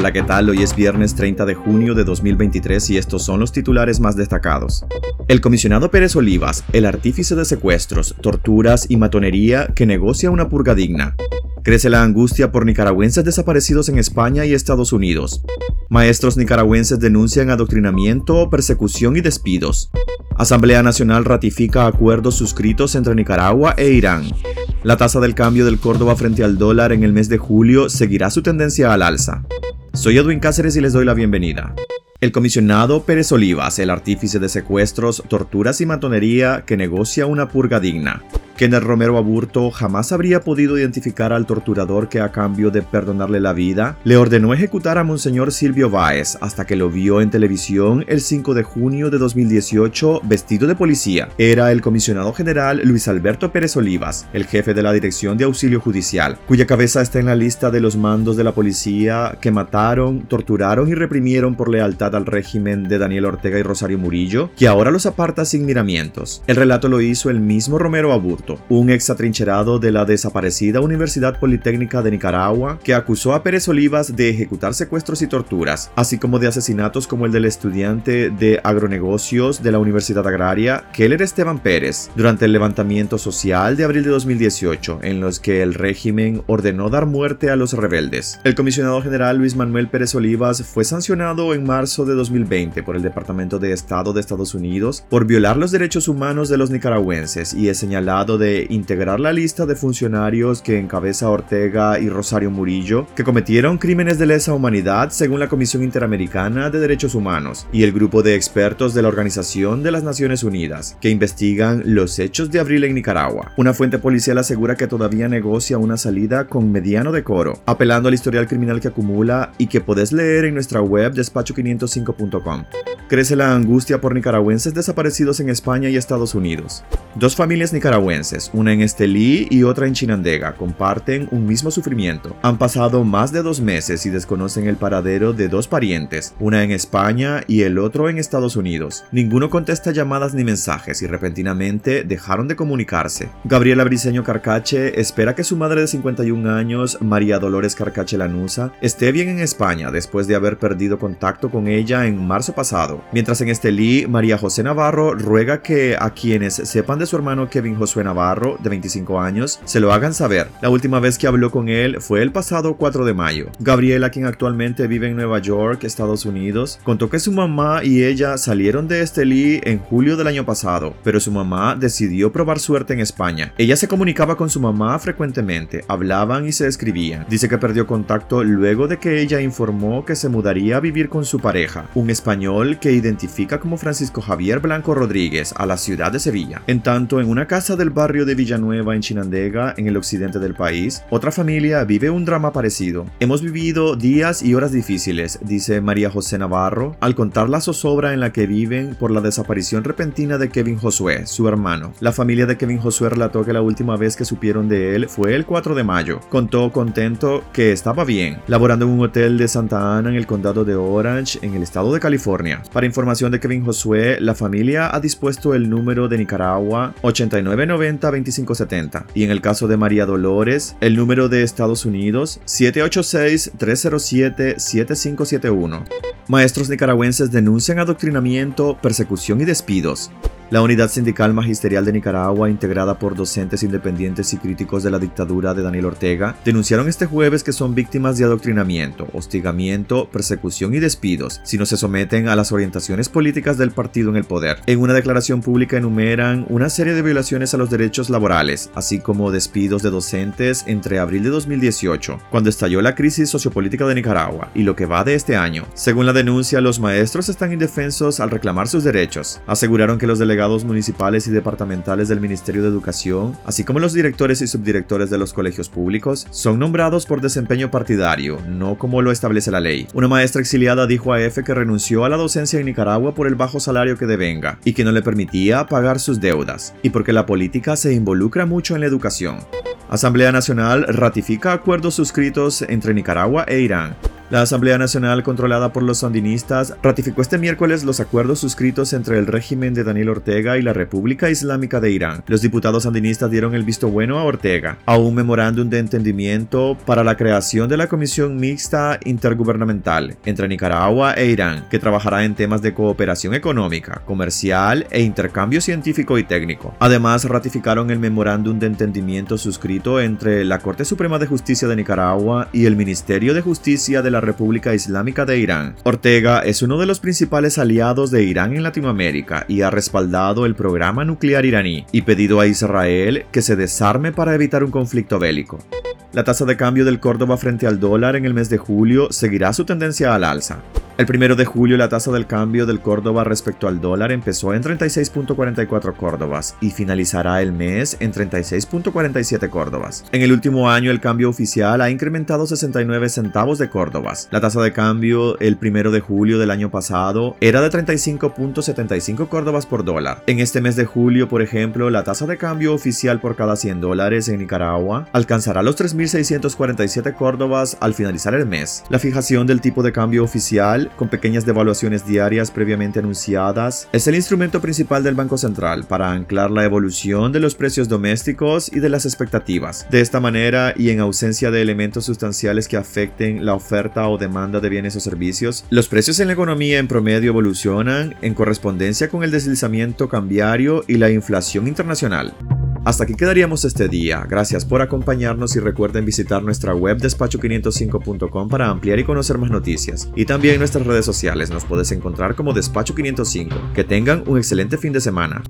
Hola, ¿qué tal? Hoy es viernes 30 de junio de 2023 y estos son los titulares más destacados. El comisionado Pérez Olivas, el artífice de secuestros, torturas y matonería que negocia una purga digna. Crece la angustia por nicaragüenses desaparecidos en España y Estados Unidos. Maestros nicaragüenses denuncian adoctrinamiento, persecución y despidos. Asamblea Nacional ratifica acuerdos suscritos entre Nicaragua e Irán. La tasa del cambio del Córdoba frente al dólar en el mes de julio seguirá su tendencia al alza. Soy Edwin Cáceres y les doy la bienvenida. El comisionado Pérez Olivas, el artífice de secuestros, torturas y matonería que negocia una purga digna. Kenneth Romero Aburto jamás habría podido identificar al torturador que a cambio de perdonarle la vida, le ordenó ejecutar a Monseñor Silvio Báez hasta que lo vio en televisión el 5 de junio de 2018 vestido de policía. Era el comisionado general Luis Alberto Pérez Olivas, el jefe de la Dirección de Auxilio Judicial, cuya cabeza está en la lista de los mandos de la policía que mataron, torturaron y reprimieron por lealtad al régimen de Daniel Ortega y Rosario Murillo, que ahora los aparta sin miramientos. El relato lo hizo el mismo Romero Aburto un ex atrincherado de la desaparecida Universidad Politécnica de Nicaragua, que acusó a Pérez Olivas de ejecutar secuestros y torturas, así como de asesinatos como el del estudiante de agronegocios de la Universidad Agraria, Keller Esteban Pérez, durante el levantamiento social de abril de 2018, en los que el régimen ordenó dar muerte a los rebeldes. El comisionado general Luis Manuel Pérez Olivas fue sancionado en marzo de 2020 por el Departamento de Estado de Estados Unidos por violar los derechos humanos de los nicaragüenses y es señalado de integrar la lista de funcionarios que encabeza Ortega y Rosario Murillo, que cometieron crímenes de lesa humanidad según la Comisión Interamericana de Derechos Humanos y el grupo de expertos de la Organización de las Naciones Unidas, que investigan los hechos de abril en Nicaragua. Una fuente policial asegura que todavía negocia una salida con mediano decoro, apelando al historial criminal que acumula y que podés leer en nuestra web despacho505.com. Crece la angustia por nicaragüenses desaparecidos en España y Estados Unidos. Dos familias nicaragüenses, una en Estelí y otra en Chinandega, comparten un mismo sufrimiento. Han pasado más de dos meses y desconocen el paradero de dos parientes, una en España y el otro en Estados Unidos. Ninguno contesta llamadas ni mensajes y repentinamente dejaron de comunicarse. Gabriela Briceño Carcache espera que su madre de 51 años, María Dolores Carcache Lanusa, esté bien en España después de haber perdido contacto con ella en marzo pasado. Mientras en Estelí, María José Navarro ruega que a quienes sepan de su hermano Kevin Josué Navarro, de 25 años, se lo hagan saber. La última vez que habló con él fue el pasado 4 de mayo. Gabriela, quien actualmente vive en Nueva York, Estados Unidos, contó que su mamá y ella salieron de Estelí en julio del año pasado, pero su mamá decidió probar suerte en España. Ella se comunicaba con su mamá frecuentemente, hablaban y se escribían. Dice que perdió contacto luego de que ella informó que se mudaría a vivir con su pareja, un español que identifica como Francisco Javier Blanco Rodríguez, a la ciudad de Sevilla tanto, en una casa del barrio de Villanueva en Chinandega, en el occidente del país, otra familia vive un drama parecido. Hemos vivido días y horas difíciles, dice María José Navarro, al contar la zozobra en la que viven por la desaparición repentina de Kevin Josué, su hermano. La familia de Kevin Josué relató que la última vez que supieron de él fue el 4 de mayo. Contó contento que estaba bien, laborando en un hotel de Santa Ana en el condado de Orange, en el estado de California. Para información de Kevin Josué, la familia ha dispuesto el número de Nicaragua 8990-2570 y en el caso de María Dolores, el número de Estados Unidos 786-307-7571. Maestros nicaragüenses denuncian adoctrinamiento, persecución y despidos. La Unidad Sindical Magisterial de Nicaragua, integrada por docentes independientes y críticos de la dictadura de Daniel Ortega, denunciaron este jueves que son víctimas de adoctrinamiento, hostigamiento, persecución y despidos si no se someten a las orientaciones políticas del partido en el poder. En una declaración pública enumeran una serie de violaciones a los derechos laborales, así como despidos de docentes entre abril de 2018, cuando estalló la crisis sociopolítica de Nicaragua, y lo que va de este año. Según la denuncia, los maestros están indefensos al reclamar sus derechos. Aseguraron que los delegados municipales y departamentales del Ministerio de Educación, así como los directores y subdirectores de los colegios públicos, son nombrados por desempeño partidario, no como lo establece la ley. Una maestra exiliada dijo a EFE que renunció a la docencia en Nicaragua por el bajo salario que devenga y que no le permitía pagar sus deudas, y porque la política se involucra mucho en la educación. Asamblea Nacional ratifica acuerdos suscritos entre Nicaragua e Irán. La Asamblea Nacional, controlada por los sandinistas, ratificó este miércoles los acuerdos suscritos entre el régimen de Daniel Ortega y la República Islámica de Irán. Los diputados sandinistas dieron el visto bueno a Ortega, a un memorándum de entendimiento para la creación de la Comisión Mixta Intergubernamental entre Nicaragua e Irán, que trabajará en temas de cooperación económica, comercial e intercambio científico y técnico. Además, ratificaron el memorándum de entendimiento suscrito entre la Corte Suprema de Justicia de Nicaragua y el Ministerio de Justicia de la República Islámica de Irán. Ortega es uno de los principales aliados de Irán en Latinoamérica y ha respaldado el programa nuclear iraní y pedido a Israel que se desarme para evitar un conflicto bélico. La tasa de cambio del Córdoba frente al dólar en el mes de julio seguirá su tendencia al alza. El primero de julio la tasa del cambio del Córdoba respecto al dólar empezó en 36.44 Córdobas y finalizará el mes en 36.47 Córdobas. En el último año el cambio oficial ha incrementado 69 centavos de Córdobas. La tasa de cambio el primero de julio del año pasado era de 35.75 Córdobas por dólar. En este mes de julio, por ejemplo, la tasa de cambio oficial por cada 100 dólares en Nicaragua alcanzará los 3.647 Córdobas al finalizar el mes. La fijación del tipo de cambio oficial con pequeñas devaluaciones diarias previamente anunciadas, es el instrumento principal del Banco Central para anclar la evolución de los precios domésticos y de las expectativas. De esta manera, y en ausencia de elementos sustanciales que afecten la oferta o demanda de bienes o servicios, los precios en la economía en promedio evolucionan en correspondencia con el deslizamiento cambiario y la inflación internacional. Hasta aquí quedaríamos este día. Gracias por acompañarnos y recuerden visitar nuestra web despacho505.com para ampliar y conocer más noticias. Y también nuestras redes sociales nos puedes encontrar como Despacho 505. Que tengan un excelente fin de semana.